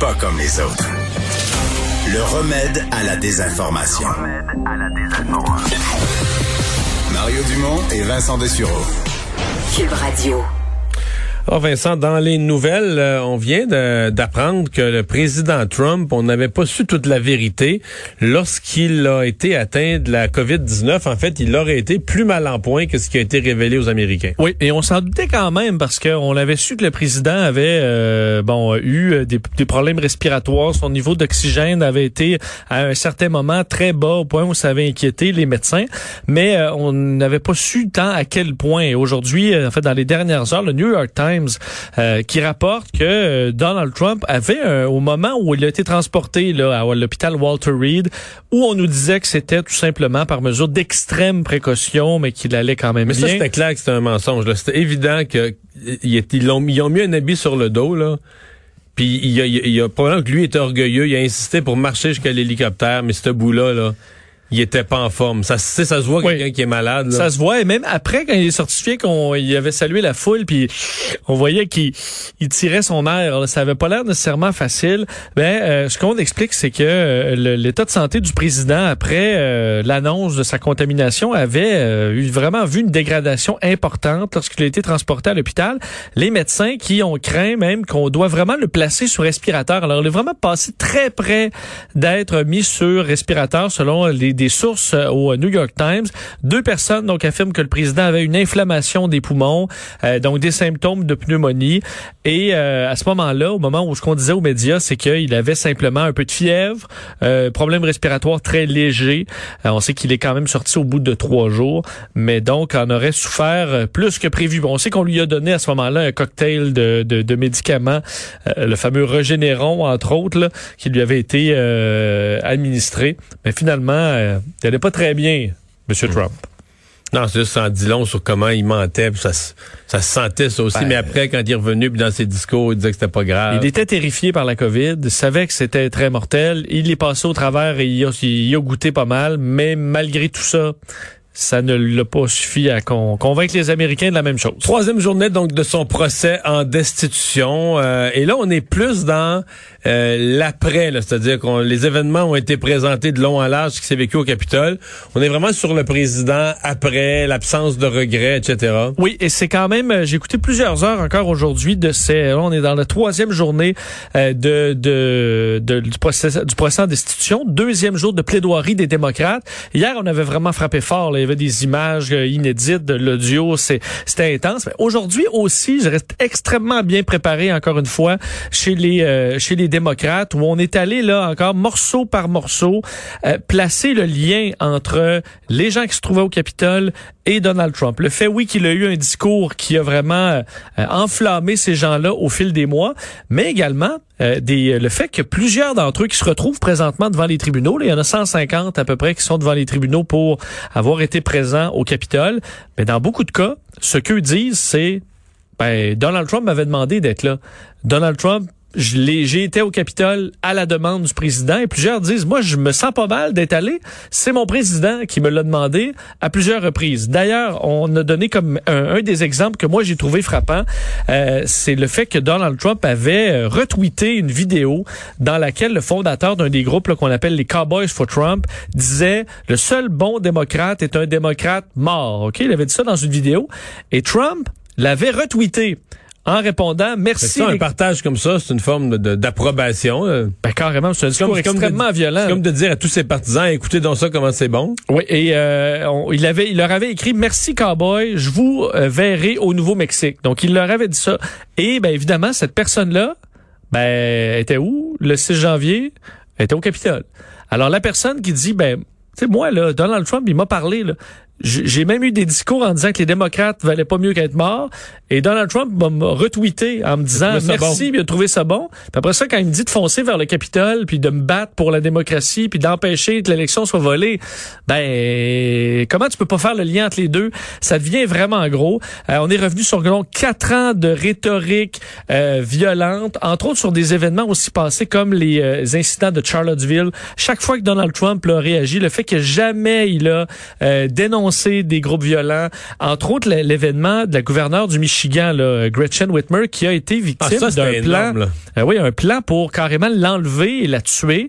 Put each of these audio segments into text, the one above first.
Pas comme les autres. Le remède à la désinformation. Mario Dumont et Vincent Dessureau. Cube Radio. Oh Vincent, dans les nouvelles, euh, on vient d'apprendre que le président Trump, on n'avait pas su toute la vérité lorsqu'il a été atteint de la COVID-19. En fait, il aurait été plus mal en point que ce qui a été révélé aux Américains. Oui, et on s'en doutait quand même parce qu'on avait su que le président avait euh, bon eu des, problèmes respiratoires. Son niveau d'oxygène avait été à un certain moment très bas au point où ça avait inquiété les médecins. Mais euh, on n'avait pas su tant à quel point. Aujourd'hui, euh, en fait, dans les dernières heures, le New York Times euh, qui rapporte que euh, Donald Trump avait, euh, au moment où il a été transporté là, à l'hôpital Walter Reed, où on nous disait que c'était tout simplement par mesure d'extrême précaution, mais qu'il allait quand même Mais ça, bien. c'était clair que c'était un mensonge. C'était évident que il est- ils, ont, ils ont mis un habit sur le dos, là. Puis il y a, il y a probablement que lui était orgueilleux. Il a insisté pour marcher jusqu'à l'hélicoptère, mais ce bout-là, là, il était pas en forme. Ça, ça se voit Oui. quelqu'un qui est malade. Là. Ça se voit, et même après, quand il est certifié qu'on il avait salué la foule, puis on voyait qu'il il tirait son air. là. Ça avait pas l'air nécessairement facile. Ben, euh, ce qu'on explique, c'est que euh, l'état de santé du président après euh, l'annonce de sa contamination avait euh, eu vraiment vu une dégradation importante lorsqu'il a été transporté à l'hôpital. Les médecins qui ont craint même qu'on doit vraiment le placer sur respirateur. Alors, il est vraiment passé très près d'être mis sur respirateur selon les, des sources euh, au New York Times. Deux personnes donc affirment que le président avait une inflammation des poumons, euh, donc des symptômes de pneumonie. Et euh, à ce moment-là, au moment où ce qu'on disait aux médias, c'est qu'il avait simplement un peu de fièvre, euh, problème respiratoire très léger. Euh, on sait qu'il est quand même sorti au bout de trois jours, mais donc en aurait souffert euh, plus que prévu. Bon, on sait qu'on lui a donné à ce moment-là un cocktail de, de, de médicaments, le fameux Régénéron entre autres, là, qui lui avait été administré. Mais finalement, euh, il allait pas très bien, Monsieur Trump. Non, c'est juste en dit long sur comment il mentait. puis Ça, se- ça se sentait ça aussi. Ben, mais après, quand il est revenu, puis dans ses discours, il disait que c'était pas grave. Il était terrifié par la COVID, savait que c'était très mortel. Il est passé au travers et il a, il a goûté pas mal, mais malgré tout ça, ça ne l'a pas suffi à con- convaincre les Américains de la même chose. Troisième journée donc de son procès en destitution. Euh, et là, on est plus dans euh, l'après, c'est-à-dire que les événements ont été présentés de long en large, ce qui s'est vécu au Capitole. On est vraiment sur le président après, l'absence de regret, etc. Oui, et c'est quand même, euh, j'ai écouté plusieurs heures encore aujourd'hui de ces, là, on est dans la troisième journée euh, de, de, de- du, procès, du procès en destitution, deuxième jour de plaidoirie des démocrates. Hier, on avait vraiment frappé fort, là. Avait des images euh, inédites de l'audio, c'est, c'était intense. Aujourd'hui aussi, je reste extrêmement bien préparé encore une fois chez les, euh, chez les démocrates où on est allé là encore morceau par morceau euh, placer le lien entre les gens qui se trouvaient au Capitole et Donald Trump. Le fait, oui, qu'il a eu un discours qui a vraiment euh, enflammé ces gens-là au fil des mois, mais également euh, des, le fait que plusieurs d'entre eux qui se retrouvent présentement devant les tribunaux, il y en a 150 à peu près qui sont devant les tribunaux pour avoir été présents au Capitole, mais dans beaucoup de cas, ce qu'eux disent, c'est ben, Donald Trump m'avait demandé d'être là. Donald Trump j'ai été au Capitole à la demande du président et plusieurs disent, moi, je me sens pas mal d'être allé. C'est mon président qui me l'a demandé à plusieurs reprises. D'ailleurs, on a donné comme un, des exemples que moi j'ai trouvé frappant, euh, c'est le fait que Donald Trump avait euh, retweeté une vidéo dans laquelle le fondateur d'un des groupes qu'on appelle les Cowboys for Trump disait, le seul bon démocrate est un démocrate mort. Ok, il avait dit ça dans une vidéo et Trump l'avait retweeté en répondant merci. ça, un partage comme ça, c'est une forme d'approbation. euh. Ben, carrément, c'est un discours comme- extrêmement de- violent. C'est comme de dire à tous ses partisans, écoutez donc ça, comment c'est bon. Oui, et euh, on- il avait, il leur avait écrit merci cowboy, je vous euh, verrai au Nouveau-Mexique. Donc il leur avait dit ça. Et ben évidemment cette personne-là, ben elle était où? Le 6 janvier, elle était au Capitole. Alors la personne qui dit ben tu sais moi là, Donald Trump il m'a parlé là, j'ai même eu des discours en disant que les démocrates valaient pas mieux qu'être morts. Et Donald Trump m'a retweeté en me disant merci, il a trouvé ça bon. Puis après ça, quand il me dit de foncer vers le Capitole, puis de me battre pour la démocratie, puis d'empêcher que l'élection soit volée, ben comment tu peux pas faire le lien entre les deux? Ça devient vraiment gros. Euh, on est revenu sur donc quatre ans de rhétorique euh, violente, entre autres sur des événements aussi passés comme les euh, incidents de Charlottesville. Chaque fois que Donald Trump a réagi, le fait que jamais il a dénoncé des groupes violents. Entre autres, l'événement de la gouverneure du Michigan, là, Gretchen Whitmer, qui a été victime ah, d'un plan. Euh, oui, un plan pour carrément l'enlever et la tuer.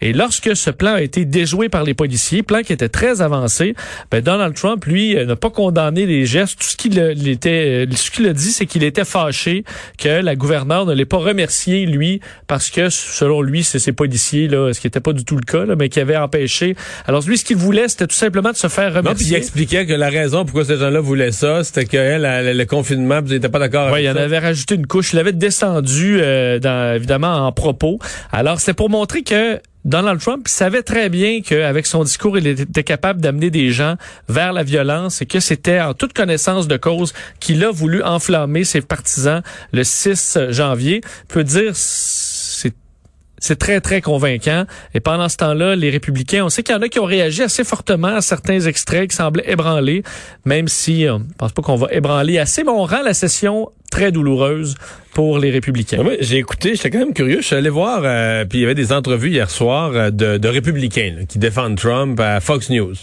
Et lorsque ce plan a été déjoué par les policiers, plan qui était très avancé, ben Donald Trump, lui, euh, n'a pas condamné les gestes. Tout ce qu'il était, euh, ce qu'il a dit, c'est qu'il était fâché que la gouverneure ne l'ait pas remercié, lui, parce que, selon lui, c'est ses policiers, là, ce qui n'était pas du tout le cas, là, mais qui avait empêché. Alors, lui, ce qu'il voulait, c'était tout simplement de se faire remercier expliquait que la raison pourquoi ces gens-là voulaient ça, c'était que le confinement, ils n'étaient pas d'accord Oui, il en avait rajouté une couche. Il l'avait descendu, euh, dans, évidemment, en propos. Alors, c'est pour montrer que Donald Trump savait très bien qu'avec son discours, il était capable d'amener des gens vers la violence et que c'était en toute connaissance de cause qu'il a voulu enflammer ses partisans le 6 janvier. peut dire c'est très, très convaincant. Et pendant ce temps-là, les républicains, on sait qu'il y en a qui ont réagi assez fortement à certains extraits qui semblaient ébranler, même si on pense pas qu'on va ébranler assez, mais on rend la session très douloureuse pour les républicains. Oui, j'ai écouté, j'étais quand même curieux. Je suis allé voir, euh, puis il y avait des entrevues hier soir euh, de, républicains qui défendent Trump à Fox News.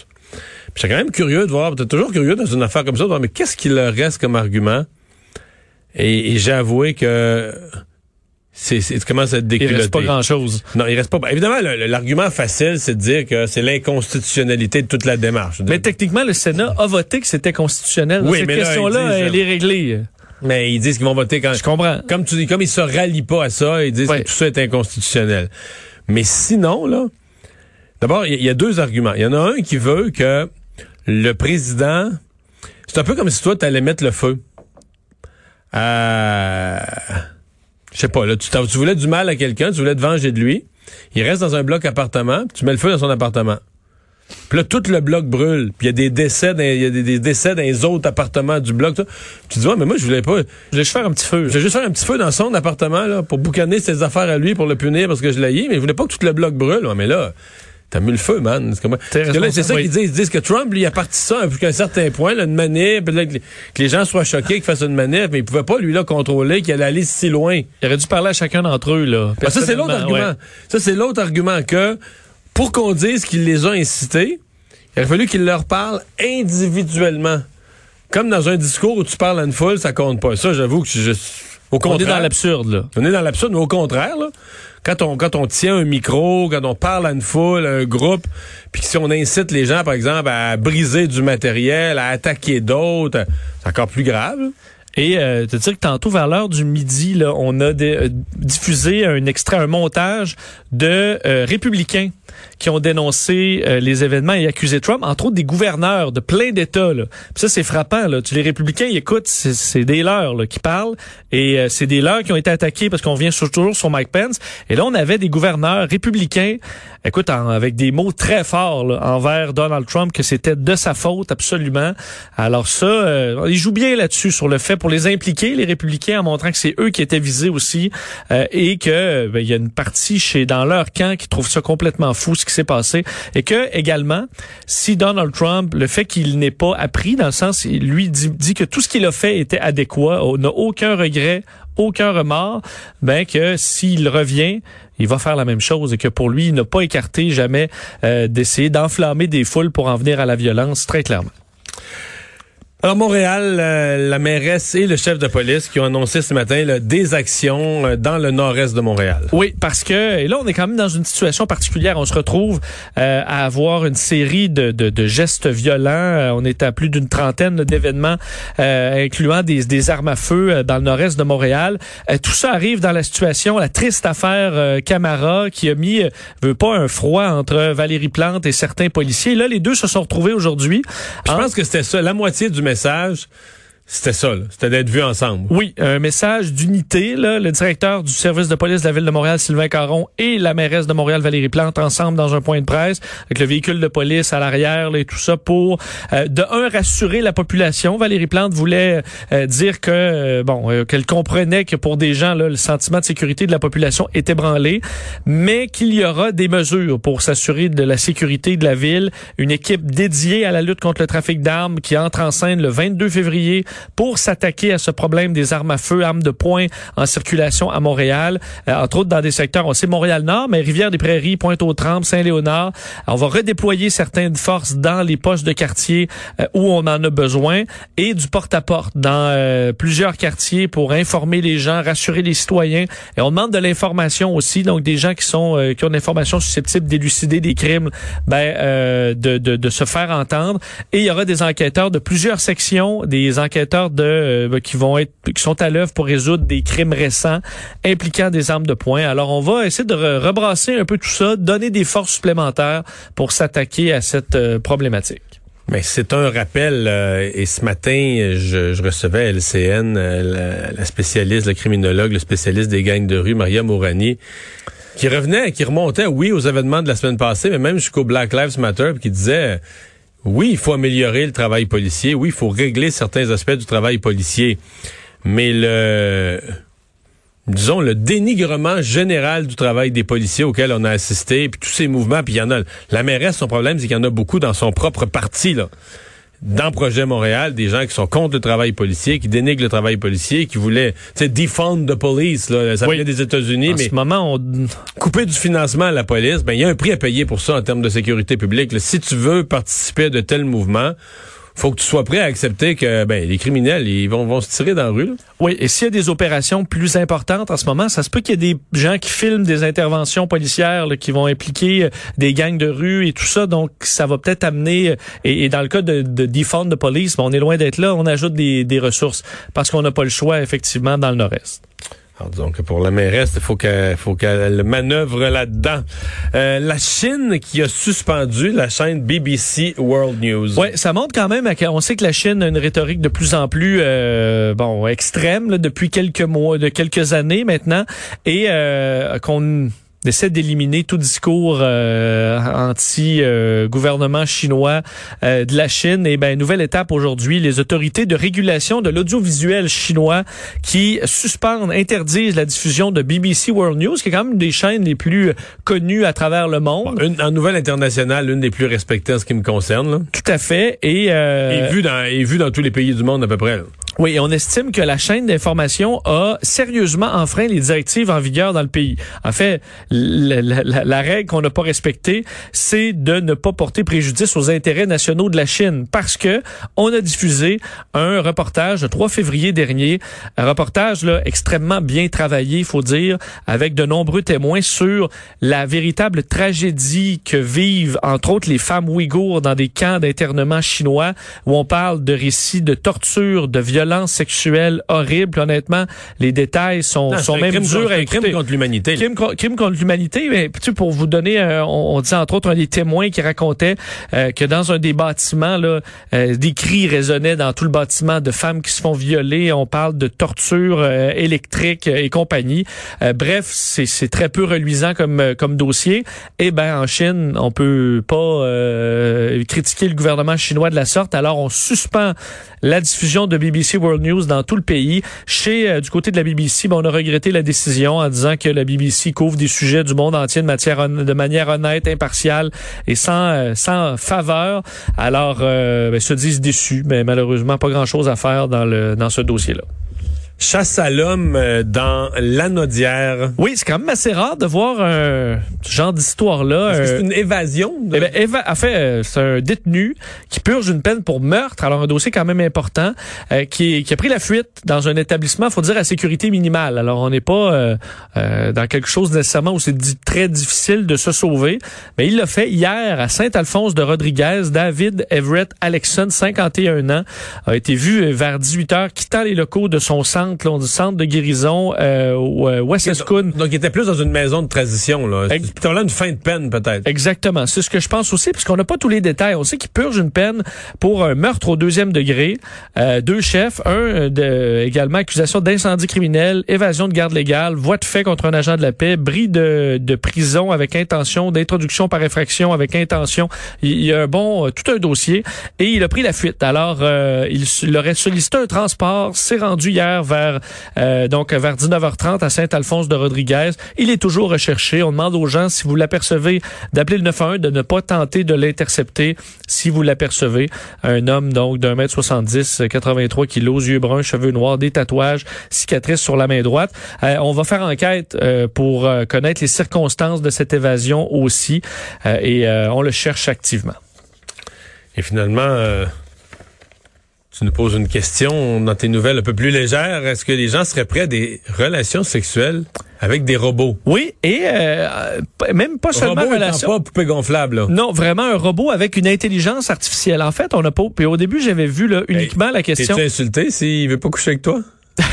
J'étais quand même curieux de voir, peut toujours curieux dans une affaire comme ça, de voir, mais qu'est-ce qu'il leur reste comme argument? Et, et j'ai avoué que c'est, c'est, Il reste pas grand-chose. Non, il reste pas. Évidemment, l'argument facile, c'est de dire que c'est l'inconstitutionnalité de toute la démarche. Mais techniquement, le Sénat a voté que c'était constitutionnel. oui, cette question-là, elle est réglée. Mais ils disent qu'ils vont voter quand. Je comprends. Comme tu dis, comme ils se rallient pas à ça, ils disent que tout ça est inconstitutionnel. Mais sinon, là, d'abord, il y, a deux arguments. Il y en a un qui veut que le président, c'est un peu comme si toi, tu allais mettre le feu. Euh je sais pas, là, tu, tu voulais du mal à quelqu'un, tu voulais te venger de lui. Il reste dans un bloc appartement, tu mets le feu dans son appartement. Puis là, tout le bloc brûle. Puis il y a des décès dans, y a des, décès dans les autres appartements du bloc. Tu dis, ouais, mais moi, je voulais pas. Je voulais juste faire un petit feu. Je voulais juste faire un petit feu dans son appartement, là, pour boucaner ses affaires à lui, pour le punir parce que je l'ai mais je voulais pas que tout le bloc brûle. Ouais, mais là, T'as mis le feu, man. C'est ça qu'ils disent. Ils disent que Trump, lui, a parti ça jusqu'à un certain point, là, une manip, que, les gens soient choqués qu'il fasse une manip, mais il pouvait pas, lui, là, contrôler qu'il allait aller si loin. Il aurait dû parler à chacun d'entre eux, là. Ben, ça, c'est l'autre argument. Ça, c'est l'autre argument que, pour qu'on dise qu'il les a incités, il aurait fallu qu'il leur parle individuellement. Comme dans un discours où tu parles à une foule, ça compte pas. Ça, j'avoue que je, au contraire. On est dans l'absurde, là. On est dans l'absurde, mais au contraire, là quand on, quand on tient un micro, quand on parle à une foule, à un groupe, puis si on incite les gens, par exemple, à briser du matériel, à attaquer d'autres, c'est encore plus grave. Et euh, te dire que tantôt, vers l'heure du midi, là, on a euh, diffusé un extrait, un montage de euh, républicains qui ont dénoncé euh, les événements et accusé Trump, entre autres des gouverneurs de plein d'États. Ça, c'est frappant. Là. Tu, les républicains, ils écoutent, c'est des leurs là, qui parlent, et euh, c'est des leurs qui ont été attaqués parce qu'on vient toujours sur Mike Pence. Et là, on avait des gouverneurs républicains, écoute, avec des mots très forts là, envers Donald Trump, que c'était de sa faute, absolument. Alors ça, euh, ils jouent bien là-dessus, sur le fait pour les impliquer, les républicains, en montrant que c'est eux qui étaient visés aussi, et que ben, il y a une partie chez dans leur camp qui trouve ça complètement fou qui s'est passé et que également si Donald Trump le fait qu'il n'ait pas appris dans le sens il lui dit, que tout ce qu'il a fait était adéquat, n'a aucun regret, aucun remords, ben que s'il revient, il va faire la même chose et que pour lui, il n'a pas écarté jamais euh, d'essayer d'enflammer des foules pour en venir à la violence, très clairement. Alors Montréal, euh, la mairesse et le chef de police qui ont annoncé ce matin des actions euh, dans le nord-est de Montréal. Oui, parce que et là on est quand même dans une situation particulière. On se retrouve euh, à avoir une série de, de, de gestes violents. on est à plus d'une trentaine d'événements, incluant des, des, armes à feu dans le nord-est de Montréal. tout ça arrive dans la situation, la triste affaire Camara qui a mis, veut pas un froid entre Valérie Plante et certains policiers. Là, les deux se sont retrouvés aujourd'hui. Je pense que c'était ça, la moitié du message, c'était ça, c'était d'être vus ensemble. Oui, un message d'unité. Le directeur du service de police de la ville de Montréal, Sylvain Caron, et la mairesse de Montréal, Valérie Plante, ensemble dans un point de presse, avec le véhicule de police à l'arrière et tout ça, pour, euh, de un, rassurer la population. Valérie Plante voulait euh, dire que, euh, bon, euh, qu'elle comprenait que pour des gens, là, le sentiment de sécurité de la population est ébranlé, mais qu'il y aura des mesures pour s'assurer de la sécurité de la ville. Une équipe dédiée à la lutte contre le trafic d'armes qui entre en scène le 22 février pour s'attaquer à ce problème des armes à feu, armes de poing en circulation à Montréal, euh, entre autres dans des secteurs, on sait Montréal-Nord, mais Rivière-des-Prairies, Pointe-aux-Trembles, Saint-Léonard. On va redéployer certaines forces dans les postes de quartier euh, où on en a besoin et du porte-à-porte dans euh, plusieurs quartiers pour informer les gens, rassurer les citoyens. Et on demande de l'information aussi, donc des gens qui sont qui ont une information susceptible d'élucider des crimes, ben de, de, de se faire entendre. Et il y aura des enquêteurs de plusieurs sections, des enquêteurs de euh, qui vont être qui sont à l'œuvre pour résoudre des crimes récents impliquant des armes de poing. Alors on va essayer de rebrasser un peu tout ça, donner des forces supplémentaires pour s'attaquer à cette euh, problématique. Mais c'est un rappel. Euh, et ce matin, je, recevais LCN, la, spécialiste, le criminologue, le spécialiste des gangs de rue, Maria Mourani, qui revenait, qui remontait, oui, aux événements de la semaine passée, mais même jusqu'au Black Lives Matter, qui disait oui, il faut améliorer le travail policier. Oui, il faut régler certains aspects du travail policier. Mais le, disons, le dénigrement général du travail des policiers auquel on a assisté, puis tous ces mouvements, puis il y en a. La mairesse, son problème, c'est qu'il y en a beaucoup dans son propre parti, là dans Projet Montréal des gens qui sont contre le travail policier, qui dénigrent le travail policier, qui voulaient, tu defund the police, là, ça vient des États-Unis, mais ce moment, on... couper du financement à la police, ben il y a un prix à payer pour ça en termes de sécurité publique. Si tu veux participer à de tels mouvements, faut que tu sois prêt à accepter que ben, les criminels, ils vont, vont se tirer dans la rue. Oui, et s'il y a des opérations plus importantes en ce moment, ça se peut qu'il y ait des gens qui filment des interventions policières qui vont impliquer euh, des gangs de rue et tout ça. Donc, ça va peut-être amener, euh, et, dans le cas de, de defund de police, ben, on est loin d'être là, on ajoute des, des ressources parce qu'on n'a pas le choix, effectivement, dans le nord-est. Alors, donc, pour la mairesse, il faut qu'elle faut qu'elle manœuvre là-dedans. Euh, la Chine qui a suspendu la chaîne BBC World News. Oui, ça montre quand même, on sait que la Chine a une rhétorique de plus en plus euh, bon extrême là, depuis quelques mois, de quelques années maintenant, et euh, qu'on essaie d'éliminer tout discours euh, anti-gouvernement chinois euh, de la Chine. Et ben nouvelle étape aujourd'hui, les autorités de régulation de l'audiovisuel chinois qui suspendent, interdisent la diffusion de BBC World News, qui est quand même une des chaînes les plus connues à travers le monde. une, en nouvelle internationale, l'une des plus respectées en ce qui me concerne. Là. Tout à fait. Et, euh, et vue dans et vue dans tous les pays du monde à peu près. Là. Oui, on estime que la chaîne d'information a sérieusement enfreint les directives en vigueur dans le pays. En fait, la, règle qu'on n'a pas respectée, c'est de ne pas porter préjudice aux intérêts nationaux de la Chine parce que on a diffusé un reportage le 3 février dernier, un reportage là extrêmement bien travaillé, il faut dire, avec de nombreux témoins sur la véritable tragédie que vivent entre autres les femmes ouïghours dans des camps d'internement chinois où on parle de récits de torture, de violence violence sexuelle horrible. Honnêtement, les détails sont, sont même durs à écouter. Crime contre l'humanité. Crime, crime, contre l'humanité. Mais tu pour vous donner, euh, on, dit entre autres un des témoins qui racontait euh, que dans un des bâtiments, là, euh, des cris résonnaient dans tout le bâtiment de femmes qui se font violer. On parle de torture électrique et compagnie. bref, c'est très peu reluisant comme comme dossier. Et eh ben en Chine, on peut pas critiquer le gouvernement chinois de la sorte. Alors on suspend la diffusion de BBC World News dans tout le pays. Chez euh, du côté de la BBC, ben, on a regretté la décision en disant que la BBC couvre des sujets du monde entier de, manière honnête, impartiale et sans, euh, sans faveur. Alors, euh, ben, se disent déçus, mais malheureusement, pas grand-chose à faire dans, le, dans ce dossier-là. Chasse à l'homme euh, dans l'anodière. Oui, c'est quand même assez rare de voir un genre d'histoire-là. C'est euh, une évasion? Eh ben, en fait, euh, c'est un détenu qui purge une peine pour meurtre, alors un dossier quand même important, qui, qui, a pris la fuite dans un établissement, faut dire, à sécurité minimale. Alors, on n'est pas dans quelque chose nécessairement où c'est très difficile de se sauver, mais il l'a fait hier à Saint-Alphonse de Rodriguez. David Everett Alexson, 51 ans, a été vu vers 18 heures quittant les locaux de son centre centre, là, du centre de guérison euh, au euh. Donc, il était plus dans une maison de transition, là. C'est là une fin de peine, peut-être. Exactement, c'est ce que je pense aussi, puisqu'on n'a pas tous les détails. On sait qu'il purge une peine pour un meurtre au deuxième degré, euh, deux chefs, un euh, de, également accusation d'incendie criminel, évasion de garde légale, voie de fait contre un agent de la paix, bris de, de prison avec intention, d'introduction par infraction avec intention. Il, y a un bon, tout un dossier, et il a pris la fuite. Alors, euh, il, il aurait sollicité un transport, s'est rendu hier vers euh, donc vers 19h30 à Saint-Alphonse de Rodriguez. Il est toujours recherché. On demande aux gens si vous l'apercevez d'appeler le 911, de ne pas tenter de l'intercepter si vous l'apercevez. Un homme donc d'un mètre 70, 83 kilos, yeux bruns, cheveux noirs, des tatouages, cicatrices sur la main droite. Euh, on va faire enquête euh, pour connaître les circonstances de cette évasion aussi et on le cherche activement. Et finalement, tu nous poses une question dans tes nouvelles un peu plus légères. Est-ce que les gens seraient prêts à des relations sexuelles avec des robots? Oui, et euh, p- même pas seulement étant relation. pas poupée gonflable, là. Non, vraiment un robot avec une intelligence artificielle. En fait, on n'a pas. Puis au début, j'avais vu là, uniquement la question. T'es-tu insulté s'il veut pas coucher avec toi?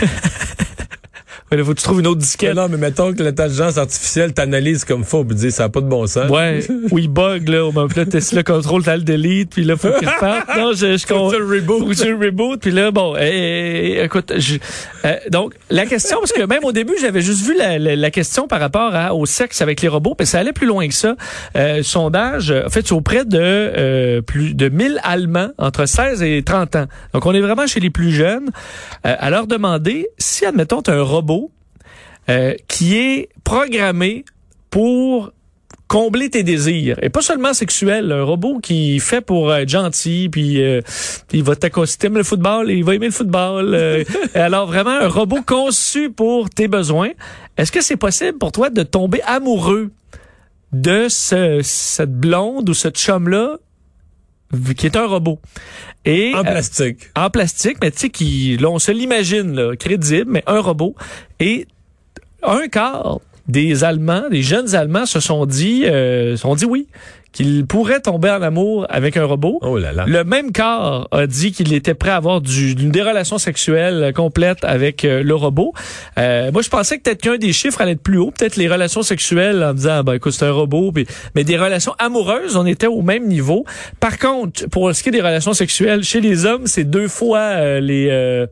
Il faut que tu trouves une autre disquette. Non, mais mettons que l'intelligence artificielle t'analyse comme faut, puis dit ça n'a pas de bon sens. Ouais, où il bug, là, au moment là, t'es sur le contrôle, t'as le delete, puis là, faut qu'il reparte. Non, je, je Faut tu le reboot. Faut le reboot, puis là, bon, eh, eh, écoute, je- euh, donc, la question, parce que même au début, j'avais juste vu la, la- la question par rapport à- au sexe avec les robots, puis ça allait plus loin que ça. Euh, sondage, en fait, auprès de euh, plus de 1000 Allemands entre 16 et 30 ans. Donc, on est vraiment chez les plus jeunes. Euh, à leur demander si, admettons, t'as un robot euh, qui est programmé pour combler tes désirs et pas seulement sexuel un robot qui fait pour être gentil puis euh, il va t'accoster le football et il va aimer le football euh, alors vraiment un robot conçu pour tes besoins est-ce que c'est possible pour toi de tomber amoureux de ce, cette blonde ou ce chum là qui est un robot? Et En euh, plastique. en plastique, mais tu sais, qui, là, on se l'imagine, crédible, mais un robot. Et un quart des Allemands, des jeunes Allemands se sont dit, euh, sont dit oui, qu'ils pourraient tomber en amour avec un robot. Oh là là. Le même quart a dit qu'il était prêt à avoir du, une des relations sexuelles complètes avec euh, le robot. Euh, moi, je pensais que peut-être qu'un des chiffres allait être plus haut. Peut-être les relations sexuelles en disant, ah, ben écoute, c'est un robot. Puis, mais des relations amoureuses, on était au même niveau. Par contre, pour ce qui est des relations sexuelles, chez les hommes, c'est deux fois euh, les... Euh,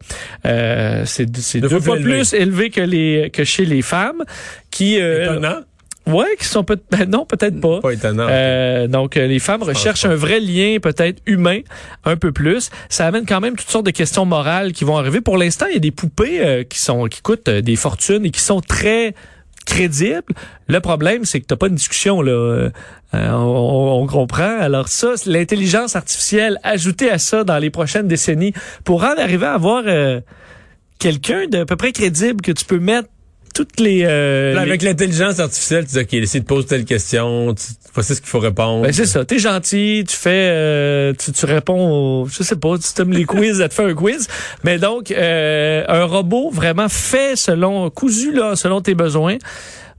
euh, c'est Deux deux, fois fois plus élevé. que, les, que chez les femmes. Qui, euh, Étonnant. Ouais, qui sont peut ben non, peut-être pas. Pas étonnant. Euh, donc, euh, les femmes recherchent un vrai lien peut-être humain, un peu plus. Ça amène quand même toutes sortes de questions morales qui vont arriver. Pour l'instant, il y a des poupées euh, qui sont qui coûtent euh, des fortunes et qui sont très crédibles. Le problème, c'est que t'as pas une discussion là. Euh, on, on comprend. Alors ça, l'intelligence artificielle ajoutée à ça dans les prochaines décennies pour en arriver à avoir euh, quelqu'un de peu près crédible que tu peux mettre toutes les, euh, Là, avec l'intelligence artificielle, tu dis, OK, si te pose telle question, tu, voici ce qu'il faut répondre. Ben c'est ça, t'es gentil, tu fais, euh, tu, tu réponds, au, je sais pas, tu t'aimes les quiz, elle te fait un quiz. Mais donc, euh, un robot vraiment fait selon, cousu là, selon tes besoins.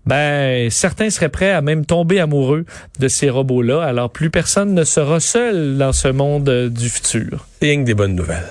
Ben, certains seraient prêts à même tomber amoureux de ces robots-là. Alors, plus personne ne sera seul dans ce monde euh, du futur. Rien que des bonnes nouvelles.